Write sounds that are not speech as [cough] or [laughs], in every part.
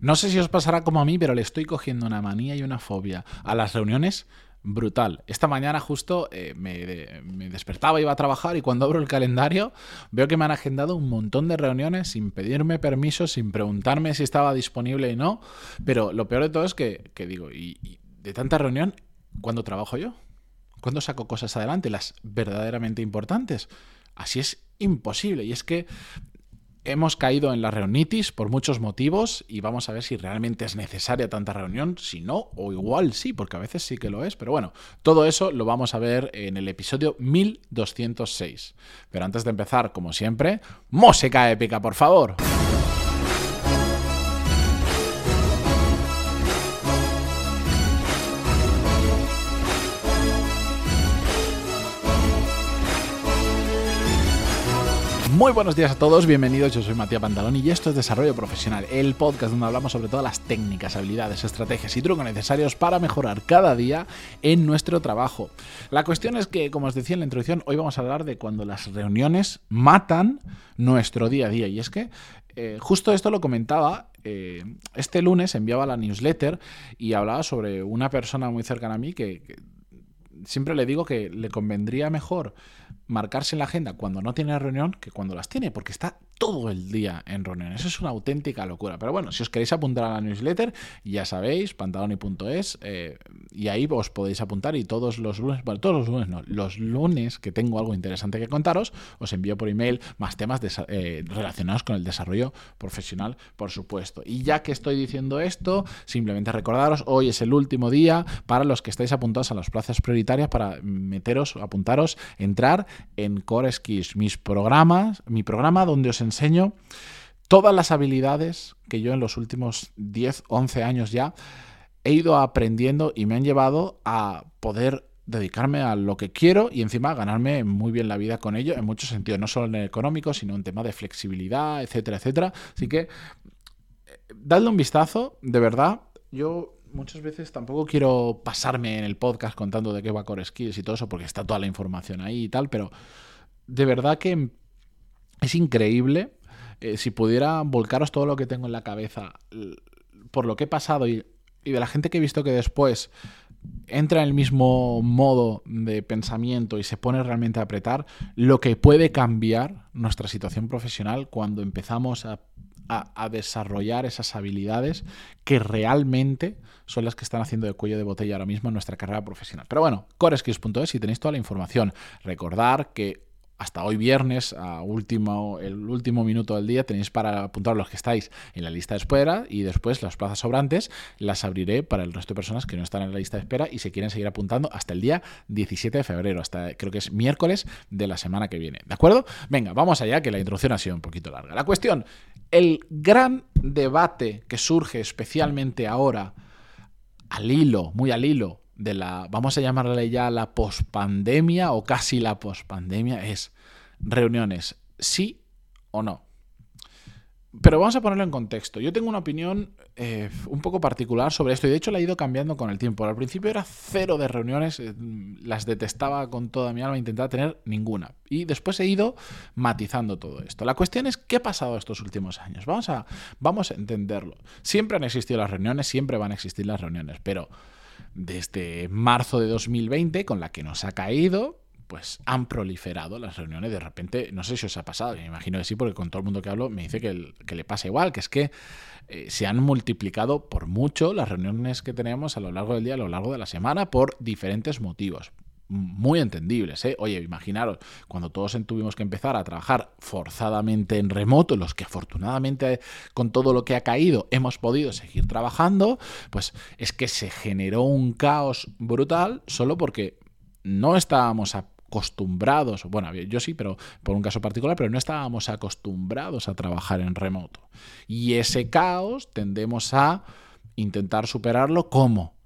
No sé si os pasará como a mí, pero le estoy cogiendo una manía y una fobia a las reuniones brutal. Esta mañana justo eh, me, despertaba, iba a trabajar y cuando abro el calendario veo que me han agendado un montón de reuniones sin pedirme permiso, sin preguntarme si estaba disponible y no. Pero lo peor de todo es que, digo, y de tanta reunión, ¿cuándo trabajo yo? ¿Cuándo saco cosas adelante? Las verdaderamente importantes. Así es imposible. Y es que hemos caído en la reunitis por muchos motivos y vamos a ver si realmente es necesaria tanta reunión, si no, o igual sí, porque a veces sí que lo es, pero bueno, todo eso lo vamos a ver en el episodio 1206. Pero antes de empezar, como siempre, música épica, por favor. Muy buenos días a todos, bienvenidos, yo soy Matías Pantaloni y esto es Desarrollo Profesional, el podcast donde hablamos sobre todas las técnicas, habilidades, estrategias y trucos necesarios para mejorar cada día en nuestro trabajo. La cuestión es que, como os decía en la introducción, hoy vamos a hablar de cuando las reuniones matan nuestro día a día y es que eh, justo esto lo comentaba eh, este lunes enviaba la newsletter y hablaba sobre una persona muy cercana a mí que siempre le digo que le convendría mejor marcarse en la agenda cuando no tiene reunión que cuando las tiene, porque está todo el día en reuniones. Es una auténtica locura. Pero bueno, si os queréis apuntar a la newsletter, ya sabéis, pantaloni.es, eh, y ahí os podéis apuntar y todos los lunes, bueno, todos los lunes no, los lunes que tengo algo interesante que contaros, os envío por email más temas eh, relacionados con el desarrollo profesional, por supuesto. Y ya que estoy diciendo esto, simplemente recordaros, hoy es el último día para los que estáis apuntados a las plazas prioritarias para meteros, apuntaros, entrar en Core Skills, mis programas, mi programa donde os enseño todas las habilidades que yo en los últimos 10, 11 años ya he ido aprendiendo y me han llevado a poder dedicarme a lo que quiero y encima ganarme muy bien la vida con ello en muchos sentidos, no solo en el económico, sino en tema de flexibilidad, etcétera, etcétera. Así que eh, dadle un vistazo, de verdad. Yo muchas veces tampoco quiero pasarme en el podcast contando de qué va Core Skills y todo eso, porque está toda la información ahí y tal, pero de verdad que es increíble eh, si pudiera volcaros todo lo que tengo en la cabeza por lo que he pasado y, de la gente que he visto que después entra en el mismo modo de pensamiento y se pone realmente a apretar, lo que puede cambiar nuestra situación profesional cuando empezamos a, desarrollar esas habilidades que realmente son las que están haciendo de cuello de botella ahora mismo en nuestra carrera profesional. Pero bueno, coreskills.es y tenéis toda la información. Recordar que hasta hoy viernes, último, el último minuto del día, tenéis para apuntar los que estáis en la lista de espera y después las plazas sobrantes las abriré para el resto de personas que no están en la lista de espera y se quieren seguir apuntando hasta el día 17 de febrero, hasta creo que es miércoles de la semana que viene. ¿De acuerdo? Venga, vamos allá, que la introducción ha sido un poquito larga. La cuestión, el gran debate que surge especialmente ahora, al hilo, muy al hilo, de la, vamos a llamarle ya la pospandemia o casi la pospandemia, es reuniones, sí o no. Pero vamos a ponerlo en contexto. Yo tengo una opinión eh, un poco particular sobre esto y de hecho la he ido cambiando con el tiempo. Al principio era cero de reuniones, eh, las detestaba con toda mi alma, intentaba tener ninguna. Y después he ido matizando todo esto. La cuestión es qué ha pasado estos últimos años. Vamos a, vamos a entenderlo. Siempre han existido las reuniones, siempre van a existir las reuniones, pero desde marzo de 2020, con la que nos ha caído, pues han proliferado las reuniones. De repente, no sé si os ha pasado, me imagino que sí, porque con todo el mundo que hablo me dice que, que le pasa igual, que es que eh, se han multiplicado por mucho las reuniones que tenemos a lo largo del día, a lo largo de la semana, por diferentes motivos muy entendibles. ¿eh? Oye, imaginaros, cuando todos tuvimos que empezar a trabajar forzadamente en remoto, los que afortunadamente con todo lo que ha caído hemos podido seguir trabajando, pues es que se generó un caos brutal solo porque no estábamos acostumbrados, bueno, yo sí, pero por un caso particular, pero no estábamos acostumbrados a trabajar en remoto. Y ese caos tendemos a intentar superarlo como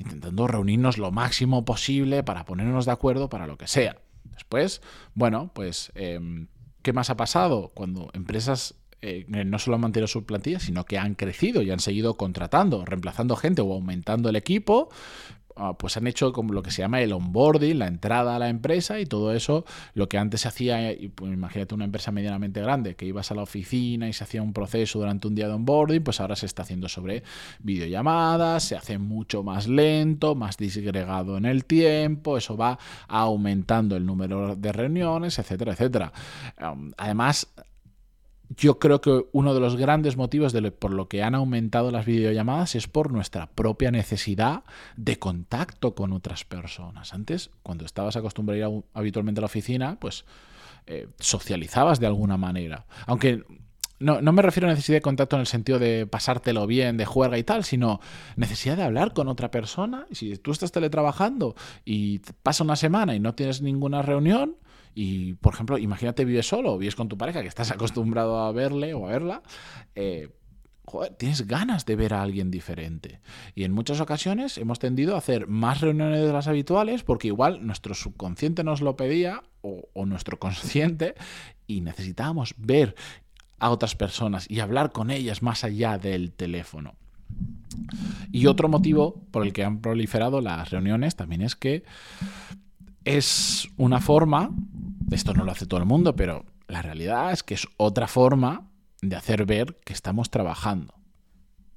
intentando reunirnos lo máximo posible para ponernos de acuerdo para lo que sea. Después, bueno, pues, eh, ¿qué más ha pasado? Cuando empresas eh, no solo han mantenido su plantilla, sino que han crecido y han seguido contratando, reemplazando gente o aumentando el equipo, pues han hecho como lo que se llama el onboarding, la entrada a la empresa y todo eso, lo que antes se hacía, pues imagínate una empresa medianamente grande, que ibas a la oficina y se hacía un proceso durante un día de onboarding, pues ahora se está haciendo sobre videollamadas, se hace mucho más lento, más disgregado en el tiempo, eso va aumentando el número de reuniones, etcétera, etcétera. Además, yo creo que uno de los grandes motivos por lo que han aumentado las videollamadas es por nuestra propia necesidad de contacto con otras personas. Antes, cuando estabas acostumbrado a ir habitualmente a la oficina, pues eh, socializabas de alguna manera. Aunque no, no, me refiero a necesidad de contacto en el sentido de pasártelo bien, de juerga y tal, sino necesidad de hablar con otra persona. Si tú estás teletrabajando y pasa una semana y no tienes ninguna reunión, y, por ejemplo, imagínate vives solo vives con tu pareja que estás [laughs] acostumbrado a verle o a verla. Eh, tienes ganas de ver a alguien diferente. Y en muchas ocasiones hemos tendido a hacer más reuniones de las habituales porque igual nuestro subconsciente nos lo pedía o, o nuestro consciente y necesitábamos ver a otras personas y hablar con ellas más allá del teléfono. Y otro motivo por el que han proliferado las reuniones también es que es una forma, esto no lo hace todo el mundo, pero la realidad es que es otra forma de hacer ver que estamos trabajando.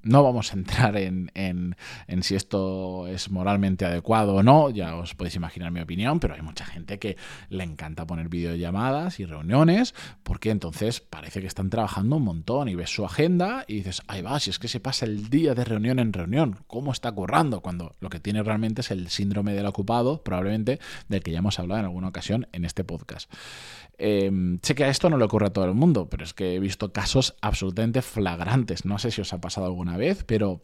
No vamos a entrar en, si esto es moralmente adecuado o no, ya os podéis imaginar mi opinión, pero hay mucha gente que le encanta poner videollamadas y reuniones porque entonces parece que están trabajando un montón y ves su agenda y dices, ahí va, si es que se pasa el día de reunión en reunión, ¿cómo está currando? Cuando lo que tiene realmente es el síndrome del ocupado, probablemente del que ya hemos hablado en alguna ocasión en este podcast. Em, sé que a esto no le ocurre a todo el mundo, pero es que he visto casos absolutamente flagrantes. No sé si os ha pasado vez, pero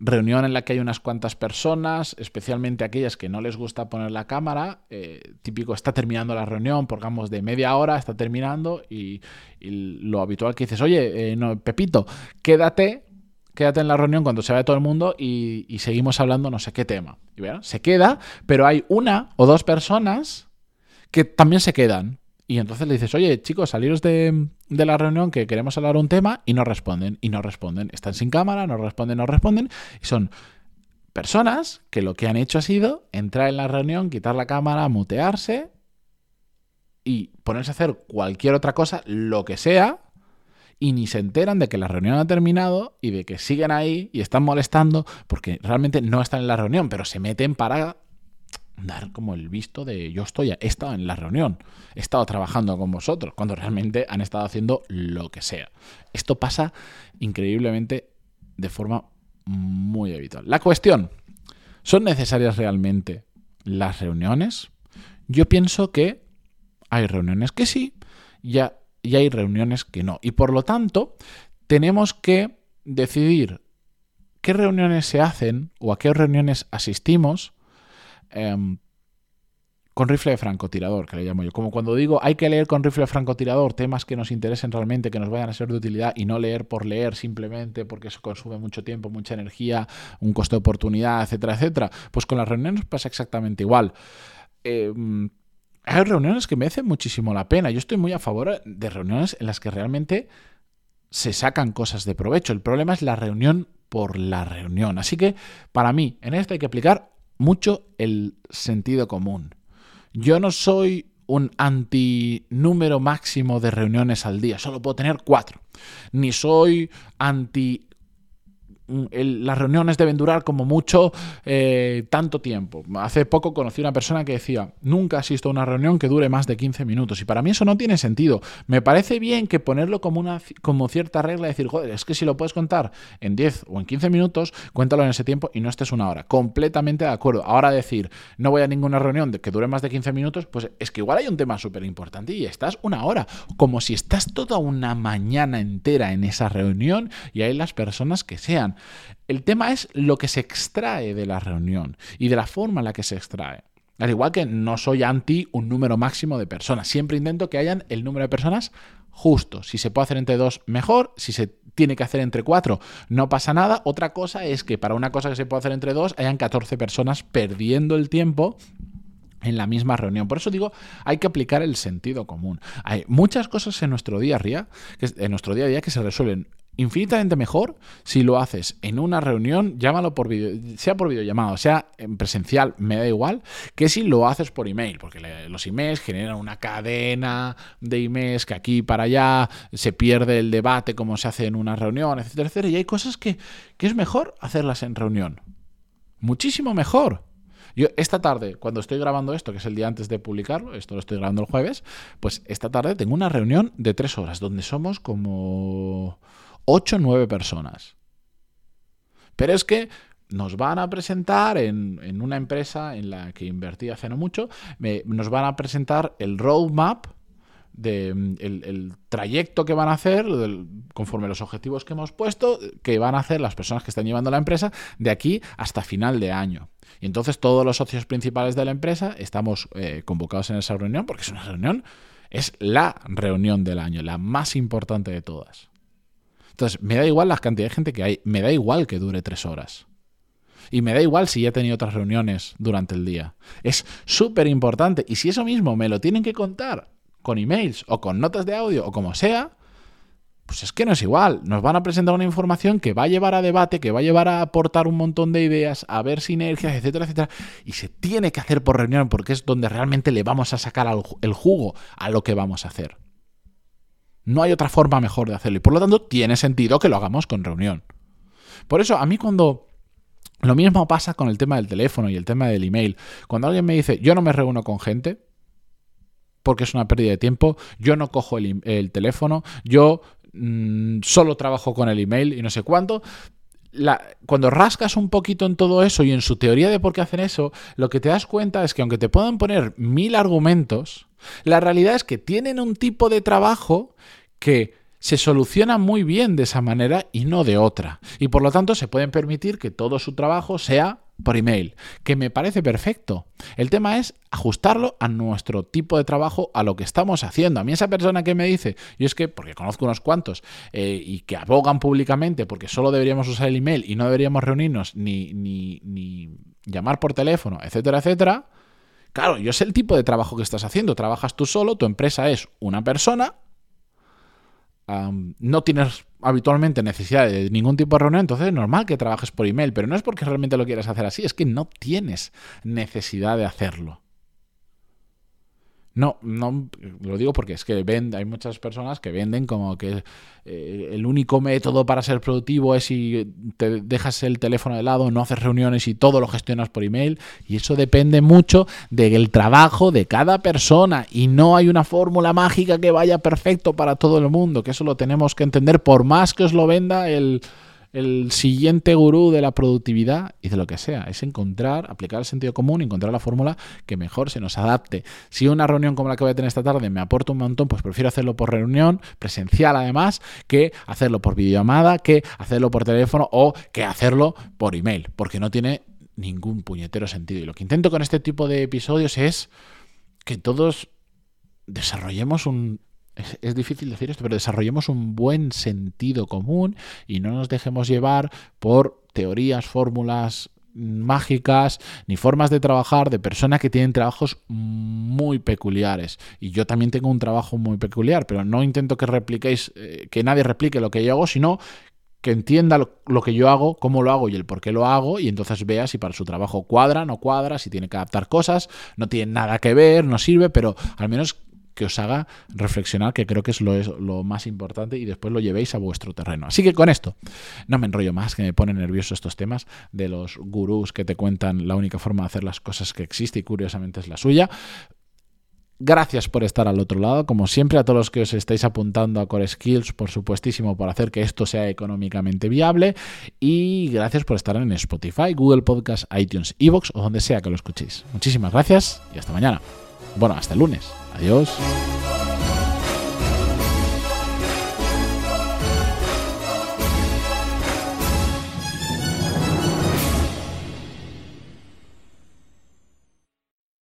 reunión en la que hay unas cuantas personas, especialmente aquellas que no les gusta poner la cámara, eh, típico, está terminando la reunión, pongamos de media hora, está terminando y, lo habitual que dices, oye, eh, no, Pepito, quédate, quédate en la reunión cuando se vaya todo el mundo y, seguimos hablando no sé qué tema. Y, se queda, pero hay una o dos personas que también se quedan. Y entonces le dices, oye, chicos, saliros de, la reunión que queremos hablar un tema y no responden, y no responden. Están sin cámara, no responden, no responden. Y son personas que lo que han hecho ha sido entrar en la reunión, quitar la cámara, mutearse y ponerse a hacer cualquier otra cosa, lo que sea, y ni se enteran de que la reunión ha terminado y de que siguen ahí y están molestando porque realmente no están en la reunión, pero se meten para dar como el visto de yo estoy, he estado en la reunión, he estado trabajando con vosotros, cuando realmente han estado haciendo lo que sea. Esto pasa increíblemente de forma muy habitual. La cuestión, ¿son necesarias realmente las reuniones? Yo pienso que hay reuniones que sí y hay reuniones que no. Y por lo tanto, tenemos que decidir qué reuniones se hacen o a qué reuniones asistimos Em, con rifle de francotirador, que le llamo yo. Como cuando digo, hay que leer con rifle de francotirador temas que nos interesen realmente, que nos vayan a ser de utilidad y no leer por leer simplemente porque eso consume mucho tiempo, mucha energía, un costo de oportunidad, etcétera, etcétera. Pues con las reuniones pasa exactamente igual. Em, hay reuniones que merecen muchísimo la pena. Yo estoy muy a favor de reuniones en las que realmente se sacan cosas de provecho. El problema es la reunión por la reunión. Así que para mí, en esto hay que aplicar mucho el sentido común. Yo no soy un anti número máximo de reuniones al día, solo puedo tener cuatro. Ni soy anti las reuniones deben durar como mucho eh, tanto tiempo. Hace poco conocí una persona que decía, nunca asisto a una reunión que dure más de 15 minutos. Y para mí eso no tiene sentido. Me parece bien que ponerlo como, una, como cierta regla, decir, joder, es que si lo puedes contar en 10 o en 15 minutos, cuéntalo en ese tiempo y no estés una hora. Completamente de acuerdo. Ahora decir, no voy a ninguna reunión que dure más de 15 minutos, pues es que igual hay un tema súper importante y estás una hora. Como si estás toda una mañana entera en esa reunión y hay las personas que sean. El tema es lo que se extrae de la reunión y de la forma en la que se extrae. Al igual que no soy anti un número máximo de personas, siempre intento que hayan el número de personas justo. Si se puede hacer entre dos, mejor. Si se tiene que hacer entre cuatro, no pasa nada. Otra cosa es que para una cosa que se puede hacer entre dos, hayan 14 personas perdiendo el tiempo en la misma reunión. Por eso digo, hay que aplicar el sentido común. Hay muchas cosas en nuestro día a día, en nuestro día a día que se resuelven infinitamente mejor si lo haces en una reunión, llámalo por video, sea por videollamado, sea en presencial, me da igual, que si lo haces por email, porque los emails generan una cadena de emails que aquí para allá se pierde el debate como se hace en una reunión, etcétera, etcétera, y hay cosas que, que es mejor hacerlas en reunión. Muchísimo mejor. Yo esta tarde, cuando estoy grabando esto, que es el día antes de publicarlo, esto lo estoy grabando el jueves, pues esta tarde tengo una reunión de tres horas donde somos como 8 o 9 personas. Pero es que nos van a presentar en, una empresa en la que invertí hace no mucho, nos van a presentar el roadmap de el, trayecto que van a hacer conforme los objetivos que hemos puesto que van a hacer las personas que están llevando la empresa de aquí hasta final de año y entonces todos los socios principales de la empresa estamos eh, convocados en esa reunión porque es una reunión es la reunión del año la más importante de todas entonces, me da igual la cantidad de gente que hay, me da igual que dure tres horas. Y me da igual si ya he tenido otras reuniones durante el día. Es súper importante. Y si eso mismo me lo tienen que contar con emails o con notas de audio o como sea, pues es que no es igual. Nos van a presentar una información que va a llevar a debate, que va a llevar a aportar un montón de ideas, a ver sinergias, etcétera, etcétera. Y se tiene que hacer por reunión porque es donde realmente le vamos a sacar el jugo a lo que vamos a hacer. No hay otra forma mejor de hacerlo y por lo tanto tiene sentido que lo hagamos con reunión. Por eso a mí cuando... Lo mismo pasa con el tema del teléfono y el tema del email. Cuando alguien me dice, yo no me reúno con gente, porque es una pérdida de tiempo, yo no cojo el, teléfono, yo mm, solo trabajo con el email y no sé cuánto. Cuando rascas un poquito en todo eso y en su teoría de por qué hacen eso, lo que te das cuenta es que aunque te puedan poner mil argumentos, la realidad es que tienen un tipo de trabajo que se soluciona muy bien de esa manera y no de otra. Y por lo tanto se pueden permitir que todo su trabajo sea por email, que me parece perfecto. El tema es ajustarlo a nuestro tipo de trabajo, a lo que estamos haciendo. A mí esa persona que me dice, yo es que, porque conozco unos cuantos, eh, y que abogan públicamente porque solo deberíamos usar el email y no deberíamos reunirnos ni, ni, ni llamar por teléfono, etcétera, etcétera. Claro, yo sé el tipo de trabajo que estás haciendo. Trabajas tú solo, tu empresa es una persona no tienes habitualmente necesidad de ningún tipo de reunión, entonces es normal que trabajes por email, pero no es porque realmente lo quieras hacer así, es que no tienes necesidad de hacerlo. No, no lo digo porque es que hay muchas personas que venden como que eh, el único método para ser productivo es si te dejas el teléfono de lado, no haces reuniones y todo lo gestionas por email. Y eso depende mucho del trabajo de cada persona. Y no hay una fórmula mágica que vaya perfecto para todo el mundo, que eso lo tenemos que entender por más que os lo venda el el siguiente gurú de la productividad y de lo que sea. Es encontrar, aplicar el sentido común, encontrar la fórmula que mejor se nos adapte. Si una reunión como la que voy a tener esta tarde me aporta un montón, pues prefiero hacerlo por reunión, presencial además, que hacerlo por videollamada, que hacerlo por teléfono o que hacerlo por email, porque no tiene ningún puñetero sentido. Y lo que intento con este tipo de episodios es que todos desarrollemos un es, difícil decir esto, pero desarrollemos un buen sentido común y no nos dejemos llevar por teorías, fórmulas mágicas ni formas de trabajar de personas que tienen trabajos muy peculiares. Y yo también tengo un trabajo muy peculiar pero no intento que repliquéis eh, que nadie replique lo que yo hago sino que entienda lo, lo, que yo hago, cómo lo hago y el por qué lo hago, y entonces vea si para su trabajo cuadra, no cuadra, si tiene que adaptar cosas, no tiene nada que ver, no sirve, pero al menos que os haga reflexionar, que creo que es lo, más importante, y después lo llevéis a vuestro terreno. Así que con esto, no me enrollo más, que me ponen nervioso estos temas de los gurús que te cuentan la única forma de hacer las cosas que existe y curiosamente es la suya. Gracias por estar al otro lado, como siempre a todos los que os estáis apuntando a Core Skills, por supuestísimo, por hacer que esto sea económicamente viable y gracias por estar en Spotify, Google Podcast, iTunes, Evox o donde sea que lo escuchéis. Muchísimas gracias y hasta mañana. Bueno, hasta el lunes. Adiós.